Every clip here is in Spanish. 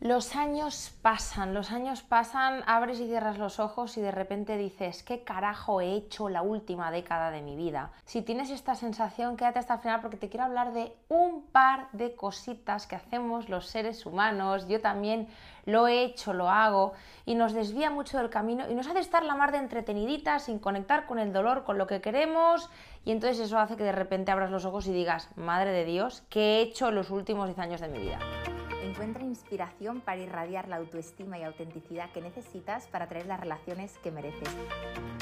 Los años pasan, los años pasan, abres y cierras los ojos y de repente dices, ¿qué carajo he hecho la última década de mi vida? Si tienes esta sensación, quédate hasta el final porque te quiero hablar de un par de cositas que hacemos los seres humanos. Yo también lo he hecho, lo hago y nos desvía mucho del camino y nos hace estar la mar de entretenidita sin conectar con el dolor, con lo que queremos y entonces eso hace que de repente abras los ojos y digas, madre de Dios, ¿qué he hecho los últimos 10 años de mi vida? Encuentra inspiración para irradiar la autoestima y autenticidad que necesitas para traer las relaciones que mereces.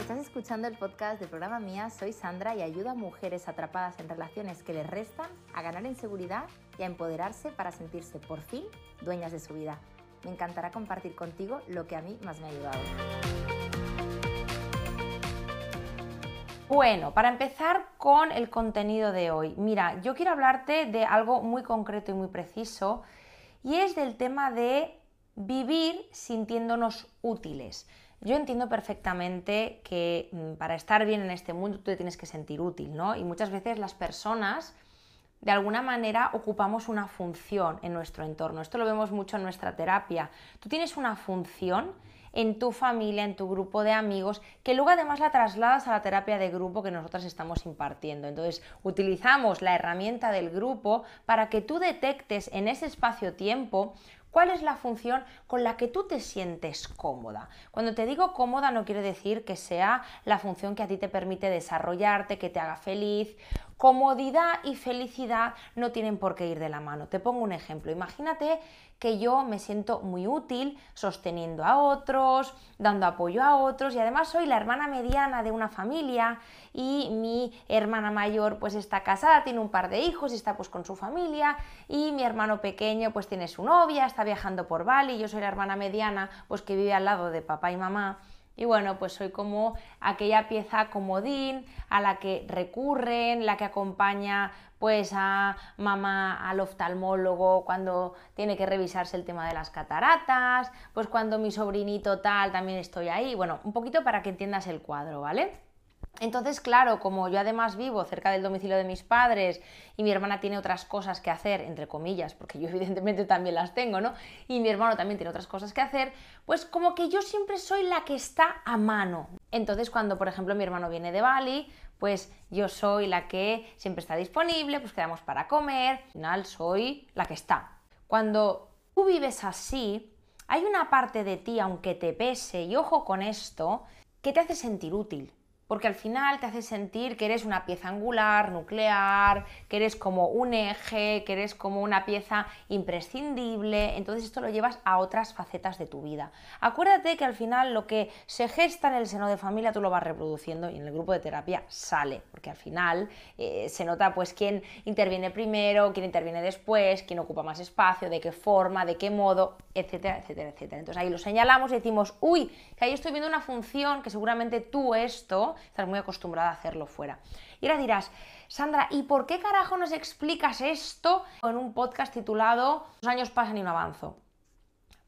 Estás escuchando el podcast del programa Mía, soy Sandra y ayudo a mujeres atrapadas en relaciones que les restan a ganar en seguridad y a empoderarse para sentirse por fin dueñas de su vida. Me encantará compartir contigo lo que a mí más me ha ayudado. Bueno, para empezar con el contenido de hoy, mira, yo quiero hablarte de algo muy concreto y muy preciso y es del tema de vivir sintiéndonos útiles. Yo entiendo perfectamente que mm, para estar bien en este mundo tú te tienes que sentir útil, ¿no? Y muchas veces las personas de alguna manera ocupamos una función en nuestro entorno. Esto lo vemos mucho en nuestra terapia. Tú tienes una función en tu familia, en tu grupo de amigos, que luego además la trasladas a la terapia de grupo que nosotros estamos impartiendo. Entonces, utilizamos la herramienta del grupo para que tú detectes en ese espacio-tiempo ¿Cuál es la función con la que tú te sientes cómoda? Cuando te digo cómoda no quiere decir que sea la función que a ti te permite desarrollarte, que te haga feliz Comodidad y felicidad no tienen por qué ir de la mano. Te pongo un ejemplo. Imagínate que yo me siento muy útil sosteniendo a otros, dando apoyo a otros y además soy la hermana mediana de una familia y mi hermana mayor pues está casada, tiene un par de hijos y está pues con su familia y mi hermano pequeño pues tiene su novia, está viajando por Bali, yo soy la hermana mediana pues que vive al lado de papá y mamá y bueno, pues soy como aquella pieza comodín a la que recurren, la que acompaña pues a mamá al oftalmólogo cuando tiene que revisarse el tema de las cataratas, pues cuando mi sobrinito tal también estoy ahí. Bueno, un poquito para que entiendas el cuadro, ¿vale? Entonces, claro, como yo además vivo cerca del domicilio de mis padres y mi hermana tiene otras cosas que hacer, entre comillas, porque yo evidentemente también las tengo, ¿no? Y mi hermano también tiene otras cosas que hacer, pues como que yo siempre soy la que está a mano. Entonces, cuando por ejemplo mi hermano viene de Bali, pues yo soy la que siempre está disponible, pues quedamos para comer, al final soy la que está. Cuando tú vives así, hay una parte de ti, aunque te pese, y ojo con esto, que te hace sentir útil porque al final te hace sentir que eres una pieza angular, nuclear, que eres como un eje, que eres como una pieza imprescindible, entonces esto lo llevas a otras facetas de tu vida. Acuérdate que al final lo que se gesta en el seno de familia tú lo vas reproduciendo y en el grupo de terapia sale, porque al final eh, se nota pues quién interviene primero, quién interviene después, quién ocupa más espacio, de qué forma, de qué modo, etcétera, etcétera, etcétera. Entonces ahí lo señalamos y decimos, uy, que ahí estoy viendo una función que seguramente tú esto estás muy acostumbrada a hacerlo fuera. Y ahora dirás, Sandra, ¿y por qué carajo nos explicas esto en un podcast titulado Los años pasan y no avanzo?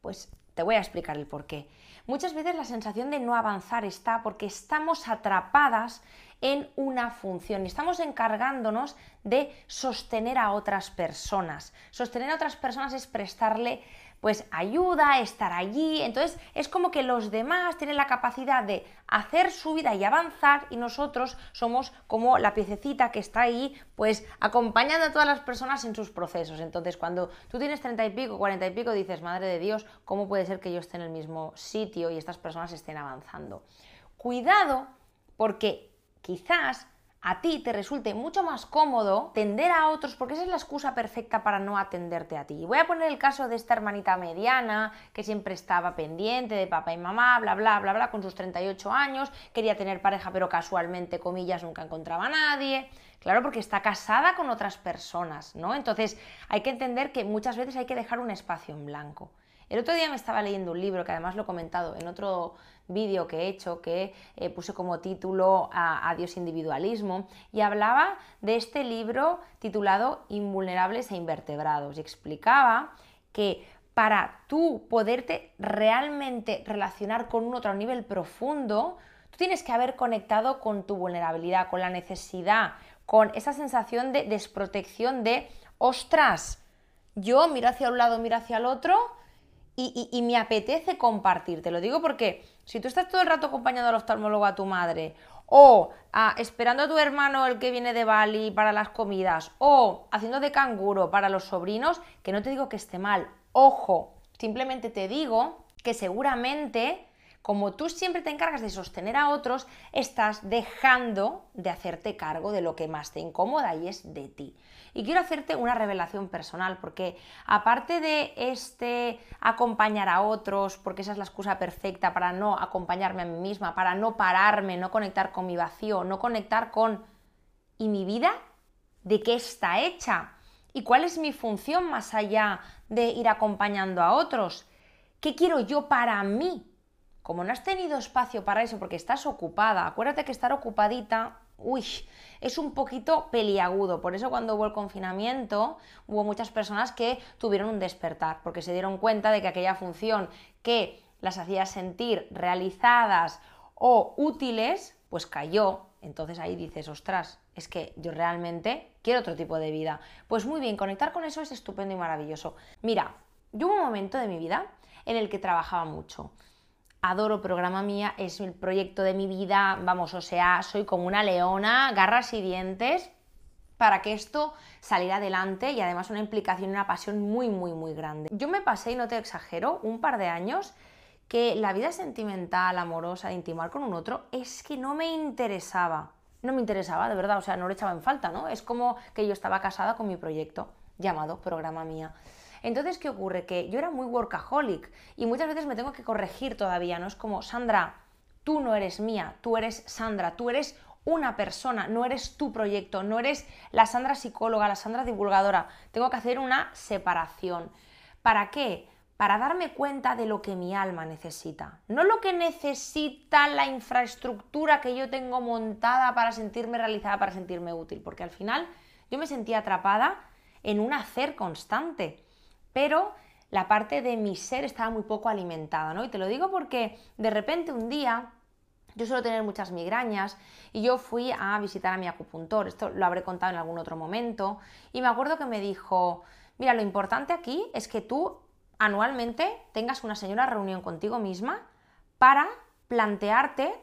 Pues te voy a explicar el por qué. Muchas veces la sensación de no avanzar está porque estamos atrapadas en una función estamos encargándonos de sostener a otras personas. Sostener a otras personas es prestarle pues ayuda, estar allí. Entonces es como que los demás tienen la capacidad de hacer su vida y avanzar y nosotros somos como la piececita que está ahí pues acompañando a todas las personas en sus procesos. Entonces cuando tú tienes treinta y pico, cuarenta y pico, dices, madre de Dios, ¿cómo puede ser que yo esté en el mismo sitio y estas personas estén avanzando? Cuidado porque quizás a ti te resulte mucho más cómodo atender a otros porque esa es la excusa perfecta para no atenderte a ti. Voy a poner el caso de esta hermanita mediana que siempre estaba pendiente de papá y mamá, bla, bla, bla, bla, con sus 38 años, quería tener pareja pero casualmente, comillas, nunca encontraba a nadie. Claro, porque está casada con otras personas, ¿no? Entonces hay que entender que muchas veces hay que dejar un espacio en blanco. El otro día me estaba leyendo un libro que además lo he comentado en otro vídeo que he hecho que eh, puse como título a Adiós individualismo y hablaba de este libro titulado Invulnerables e invertebrados y explicaba que para tú poderte realmente relacionar con un otro a un nivel profundo, tú tienes que haber conectado con tu vulnerabilidad, con la necesidad, con esa sensación de desprotección de, ostras, yo miro hacia un lado, miro hacia el otro y, me apetece compartir. Te lo digo porque si tú estás todo el rato acompañando al oftalmólogo a tu madre, o esperando a tu hermano el que viene de Bali para las comidas, o haciendo de canguro para los sobrinos, que no te digo que esté mal, ojo, simplemente te digo que seguramente como tú siempre te encargas de sostener a otros, estás dejando de hacerte cargo de lo que más te incomoda y es de ti. Y quiero hacerte una revelación personal, porque aparte de este acompañar a otros, porque esa es la excusa perfecta para no acompañarme a mí misma, para no pararme, no conectar con mi vacío, no conectar con ¿y mi vida? ¿De qué está hecha? ¿Y cuál es mi función más allá de ir acompañando a otros? ¿Qué quiero yo para mí? Como no has tenido espacio para eso porque estás ocupada, acuérdate que estar ocupadita, uy, es un poquito peliagudo. Por eso cuando hubo el confinamiento hubo muchas personas que tuvieron un despertar, porque se dieron cuenta de que aquella función que las hacía sentir realizadas o útiles, pues cayó. Entonces ahí dices, ostras, es que yo realmente quiero otro tipo de vida. Pues muy bien, conectar con eso es estupendo y maravilloso. Mira, yo hubo un momento de mi vida en el que trabajaba mucho adoro programa mía, es el proyecto de mi vida, vamos, o sea, soy como una leona, garras y dientes para que esto saliera adelante y además una implicación y una pasión muy, muy, muy grande. Yo me pasé, y no te exagero, un par de años que la vida sentimental, amorosa, de intimar con un otro, es que no me interesaba. No me interesaba, de verdad, o sea, no le echaba en falta, ¿no? Es como que yo estaba casada con mi proyecto llamado Programa Mía. Entonces, ¿qué ocurre? Que yo era muy workaholic y muchas veces me tengo que corregir todavía, ¿no? Es como, Sandra, tú no eres mía, tú eres Sandra, tú eres una persona, no eres tu proyecto, no eres la Sandra psicóloga, la Sandra divulgadora. Tengo que hacer una separación. ¿Para qué? Para darme cuenta de lo que mi alma necesita. No lo que necesita la infraestructura que yo tengo montada para sentirme realizada, para sentirme útil. Porque al final yo me sentía atrapada en un hacer constante pero la parte de mi ser estaba muy poco alimentada, ¿no? Y te lo digo porque de repente un día yo suelo tener muchas migrañas y yo fui a visitar a mi acupuntor, esto lo habré contado en algún otro momento, y me acuerdo que me dijo, mira, lo importante aquí es que tú anualmente tengas una señora reunión contigo misma para plantearte,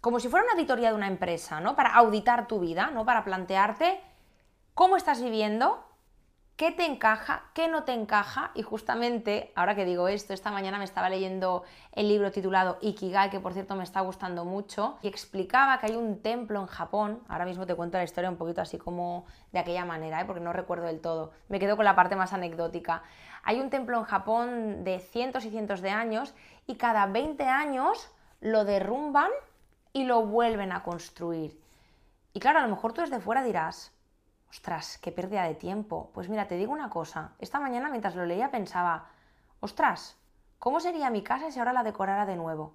como si fuera una auditoría de una empresa, ¿no? Para auditar tu vida, ¿no? Para plantearte cómo estás viviendo, qué te encaja, qué no te encaja. Y justamente, ahora que digo esto, esta mañana me estaba leyendo el libro titulado Ikigai, que por cierto me está gustando mucho, y explicaba que hay un templo en Japón, ahora mismo te cuento la historia un poquito así como de aquella manera, ¿eh? porque no recuerdo del todo, me quedo con la parte más anecdótica. Hay un templo en Japón de cientos y cientos de años y cada 20 años lo derrumban y lo vuelven a construir. Y claro, a lo mejor tú desde fuera dirás, Ostras, qué pérdida de tiempo. Pues mira, te digo una cosa. Esta mañana mientras lo leía pensaba, ostras, ¿cómo sería mi casa si ahora la decorara de nuevo?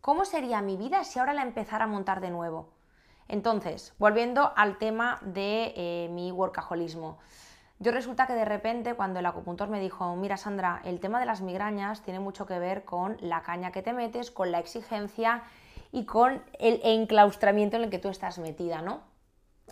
¿Cómo sería mi vida si ahora la empezara a montar de nuevo? Entonces, volviendo al tema de eh, mi workaholismo. Yo resulta que de repente cuando el acupuntor me dijo, mira Sandra, el tema de las migrañas tiene mucho que ver con la caña que te metes, con la exigencia y con el enclaustramiento en el que tú estás metida, ¿no?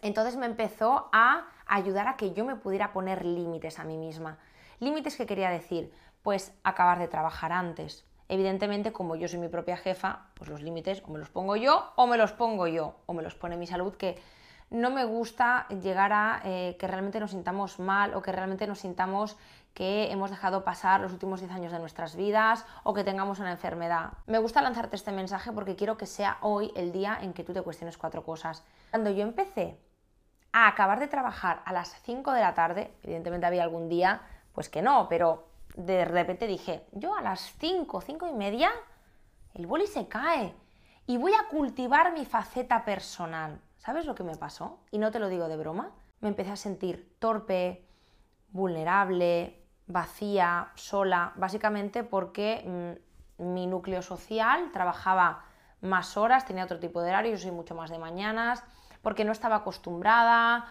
Entonces me empezó a ayudar a que yo me pudiera poner límites a mí misma. Límites que quería decir, pues acabar de trabajar antes. Evidentemente, como yo soy mi propia jefa, pues los límites o me los pongo yo o me los pongo yo o me los pone mi salud, que no me gusta llegar a eh, que realmente nos sintamos mal o que realmente nos sintamos que hemos dejado pasar los últimos 10 años de nuestras vidas o que tengamos una enfermedad. Me gusta lanzarte este mensaje porque quiero que sea hoy el día en que tú te cuestiones cuatro cosas. Cuando yo empecé a acabar de trabajar a las 5 de la tarde, evidentemente había algún día pues que no, pero de repente dije, yo a las 5, 5 y media, el boli se cae y voy a cultivar mi faceta personal. ¿Sabes lo que me pasó? Y no te lo digo de broma. Me empecé a sentir torpe, vulnerable, vacía, sola, básicamente porque mm, mi núcleo social trabajaba más horas, tenía otro tipo de horario, yo soy mucho más de mañanas, porque no estaba acostumbrada,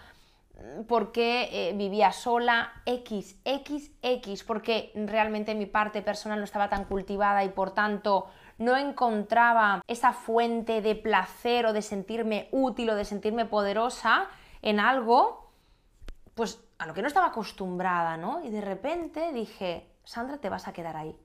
porque eh, vivía sola, X, X, X, porque realmente mi parte personal no estaba tan cultivada y por tanto no encontraba esa fuente de placer o de sentirme útil o de sentirme poderosa en algo, pues a lo que no estaba acostumbrada, ¿no? Y de repente dije, Sandra, te vas a quedar ahí.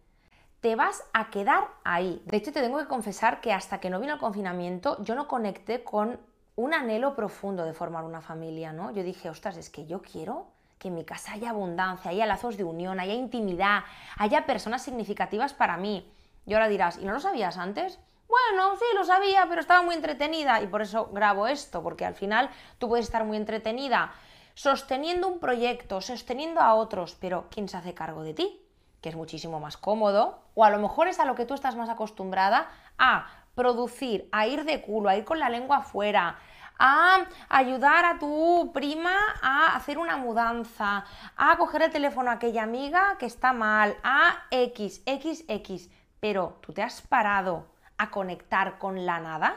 Te vas a quedar ahí. De hecho, te tengo que confesar que hasta que no vino el confinamiento, yo no conecté con un anhelo profundo de formar una familia, ¿no? Yo dije, ostras, es que yo quiero que en mi casa haya abundancia, haya lazos de unión, haya intimidad, haya personas significativas para mí. Y ahora dirás, ¿y no lo sabías antes? Bueno, sí, lo sabía, pero estaba muy entretenida y por eso grabo esto, porque al final tú puedes estar muy entretenida sosteniendo un proyecto, sosteniendo a otros, pero ¿quién se hace cargo de ti? Que es muchísimo más cómodo, o a lo mejor es a lo que tú estás más acostumbrada a producir, a ir de culo, a ir con la lengua afuera, a ayudar a tu prima a hacer una mudanza, a coger el teléfono a aquella amiga que está mal, a X, X, X. Pero tú te has parado a conectar con la nada,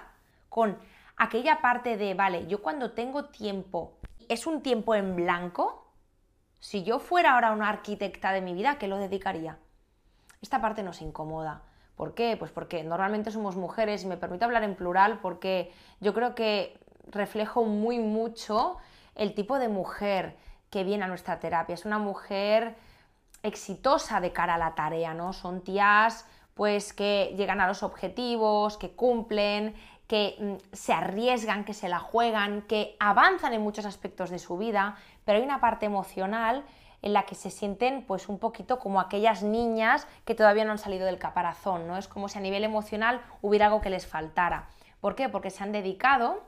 con aquella parte de, vale, yo cuando tengo tiempo, ¿es un tiempo en blanco? Si yo fuera ahora una arquitecta de mi vida, ¿qué lo dedicaría? Esta parte nos incomoda. ¿Por qué? Pues porque normalmente somos mujeres y me permito hablar en plural porque yo creo que reflejo muy mucho el tipo de mujer que viene a nuestra terapia. Es una mujer exitosa de cara a la tarea, ¿no? Son tías pues que llegan a los objetivos, que cumplen, que mm, se arriesgan, que se la juegan, que avanzan en muchos aspectos de su vida, pero hay una parte emocional en la que se sienten pues un poquito como aquellas niñas que todavía no han salido del caparazón, ¿no? Es como si a nivel emocional hubiera algo que les faltara. ¿Por qué? Porque se han dedicado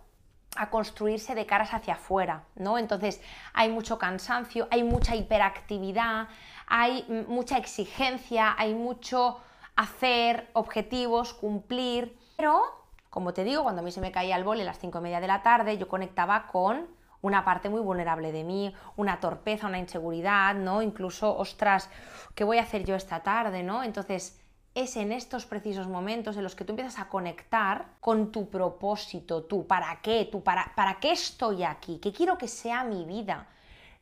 a construirse de caras hacia afuera, ¿no? Entonces hay mucho cansancio, hay mucha hiperactividad, hay mucha exigencia, hay mucho hacer, objetivos, cumplir, pero como te digo, cuando a mí se me caía el bol a las cinco y media de la tarde, yo conectaba con una parte muy vulnerable de mí, una torpeza, una inseguridad, ¿no? Incluso, ostras, ¿qué voy a hacer yo esta tarde, ¿no? Entonces, es en estos precisos momentos en los que tú empiezas a conectar con tu propósito, tú, ¿para qué? Tú, ¿para, ¿para qué estoy aquí? ¿Qué quiero que sea mi vida?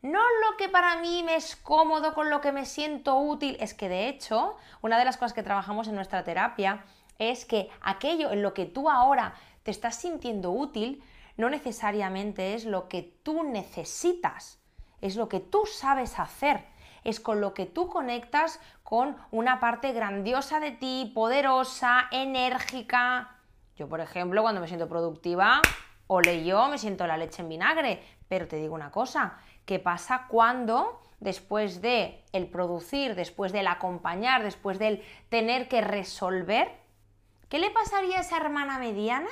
No lo que para mí me es cómodo, con lo que me siento útil. Es que de hecho, una de las cosas que trabajamos en nuestra terapia es que aquello en lo que tú ahora te estás sintiendo útil no necesariamente es lo que tú necesitas, es lo que tú sabes hacer es con lo que tú conectas con una parte grandiosa de ti, poderosa, enérgica. Yo, por ejemplo, cuando me siento productiva, ole yo, me siento la leche en vinagre. Pero te digo una cosa, ¿qué pasa cuando después de el producir, después del acompañar, después del tener que resolver, ¿qué le pasaría a esa hermana mediana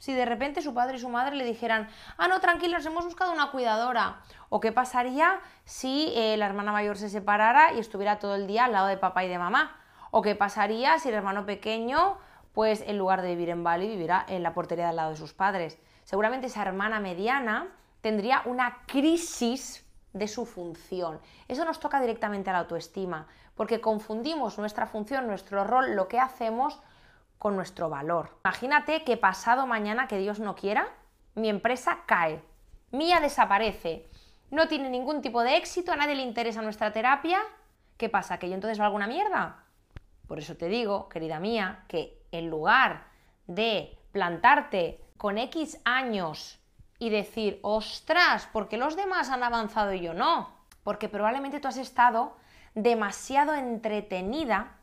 si de repente su padre y su madre le dijeran, ah, no, tranquilos, hemos buscado una cuidadora. ¿O qué pasaría si eh, la hermana mayor se separara y estuviera todo el día al lado de papá y de mamá? ¿O qué pasaría si el hermano pequeño, pues en lugar de vivir en Bali, viviera en la portería al lado de sus padres? Seguramente esa hermana mediana tendría una crisis de su función. Eso nos toca directamente a la autoestima, porque confundimos nuestra función, nuestro rol, lo que hacemos con nuestro valor. Imagínate que pasado mañana, que Dios no quiera, mi empresa cae, mía desaparece, no tiene ningún tipo de éxito, a nadie le interesa nuestra terapia, ¿qué pasa? ¿Que yo entonces valgo una mierda? Por eso te digo, querida mía, que en lugar de plantarte con X años y decir, ostras, ¿por qué los demás han avanzado y yo no? Porque probablemente tú has estado demasiado entretenida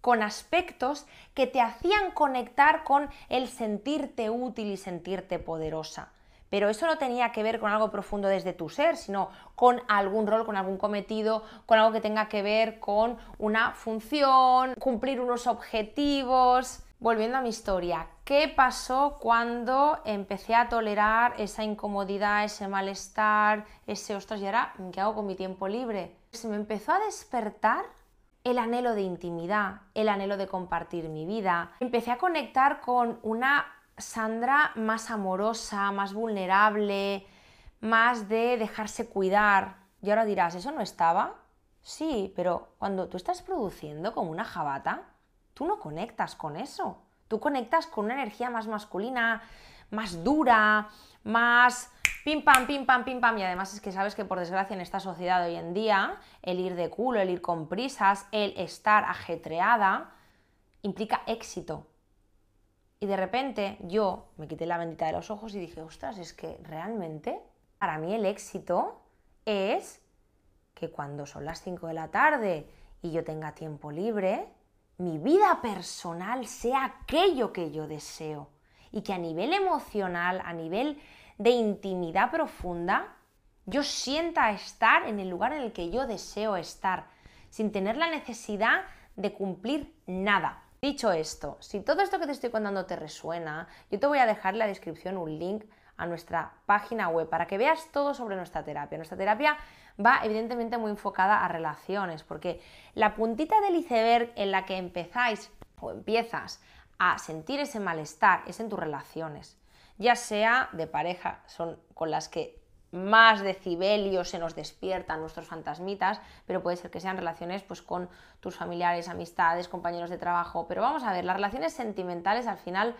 con aspectos que te hacían conectar con el sentirte útil y sentirte poderosa. Pero eso no tenía que ver con algo profundo desde tu ser, sino con algún rol, con algún cometido, con algo que tenga que ver con una función, cumplir unos objetivos. Volviendo a mi historia, ¿qué pasó cuando empecé a tolerar esa incomodidad, ese malestar, ese ostras, y ahora, ¿qué hago con mi tiempo libre? Se me empezó a despertar el anhelo de intimidad, el anhelo de compartir mi vida. Empecé a conectar con una Sandra más amorosa, más vulnerable, más de dejarse cuidar. Y ahora dirás, ¿eso no estaba? Sí, pero cuando tú estás produciendo como una jabata, tú no conectas con eso. Tú conectas con una energía más masculina, más dura, más pim pam, pim pam, pim pam. Y además es que sabes que por desgracia en esta sociedad hoy en día, el ir de culo, el ir con prisas, el estar ajetreada, implica éxito. Y de repente yo me quité la bendita de los ojos y dije, ostras, es que realmente para mí el éxito es que cuando son las 5 de la tarde y yo tenga tiempo libre, mi vida personal sea aquello que yo deseo y que a nivel emocional, a nivel de intimidad profunda, yo sienta estar en el lugar en el que yo deseo estar, sin tener la necesidad de cumplir nada. Dicho esto, si todo esto que te estoy contando te resuena, yo te voy a dejar en la descripción un link a nuestra página web para que veas todo sobre nuestra terapia. Nuestra terapia va evidentemente muy enfocada a relaciones, porque la puntita del iceberg en la que empezáis o empiezas a sentir ese malestar es en tus relaciones, ya sea de pareja, son con las que más decibelios se nos despiertan nuestros fantasmitas, pero puede ser que sean relaciones pues, con tus familiares, amistades, compañeros de trabajo. Pero vamos a ver, las relaciones sentimentales al final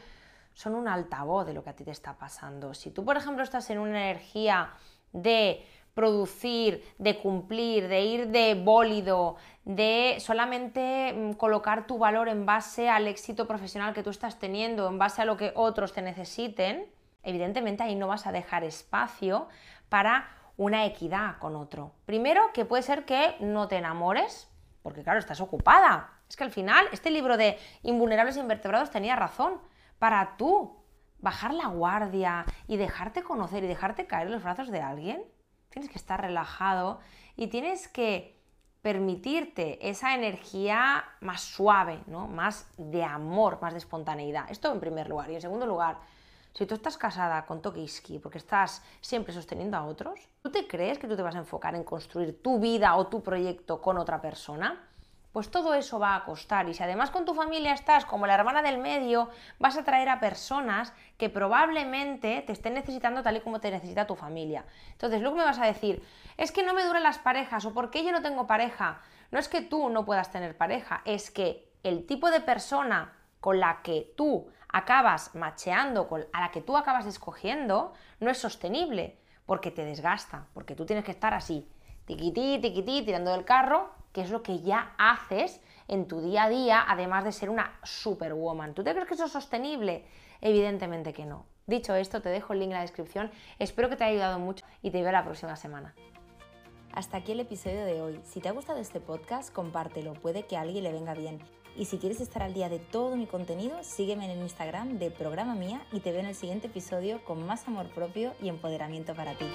son un altavoz de lo que a ti te está pasando. Si tú, por ejemplo, estás en una energía de producir, de cumplir, de ir de bólido, de solamente mm, colocar tu valor en base al éxito profesional que tú estás teniendo, en base a lo que otros te necesiten, evidentemente ahí no vas a dejar espacio para una equidad con otro. Primero, que puede ser que no te enamores, porque claro, estás ocupada. Es que al final este libro de invulnerables e invertebrados tenía razón. Para tú bajar la guardia y dejarte conocer y dejarte caer en los brazos de alguien, tienes que estar relajado y tienes que permitirte esa energía más suave, ¿no? más de amor, más de espontaneidad. Esto en primer lugar. Y en segundo lugar, si tú estás casada con Tokiski porque estás siempre sosteniendo a otros, ¿tú te crees que tú te vas a enfocar en construir tu vida o tu proyecto con otra persona? Pues todo eso va a costar y si además con tu familia estás como la hermana del medio, vas a traer a personas que probablemente te estén necesitando tal y como te necesita tu familia. Entonces, luego me vas a decir, es que no me duran las parejas o porque yo no tengo pareja. No es que tú no puedas tener pareja, es que el tipo de persona con la que tú acabas macheando, con, a la que tú acabas escogiendo, no es sostenible, porque te desgasta, porque tú tienes que estar así, tiquití, tiquití, tirando del carro, que es lo que ya haces en tu día a día, además de ser una superwoman. ¿Tú te crees que eso es sostenible? Evidentemente que no. Dicho esto, te dejo el link en la descripción. Espero que te haya ayudado mucho y te veo la próxima semana. Hasta aquí el episodio de hoy. Si te ha gustado este podcast, compártelo, puede que a alguien le venga bien. Y si quieres estar al día de todo mi contenido, sígueme en el Instagram de Programa Mía y te veo en el siguiente episodio con más amor propio y empoderamiento para ti.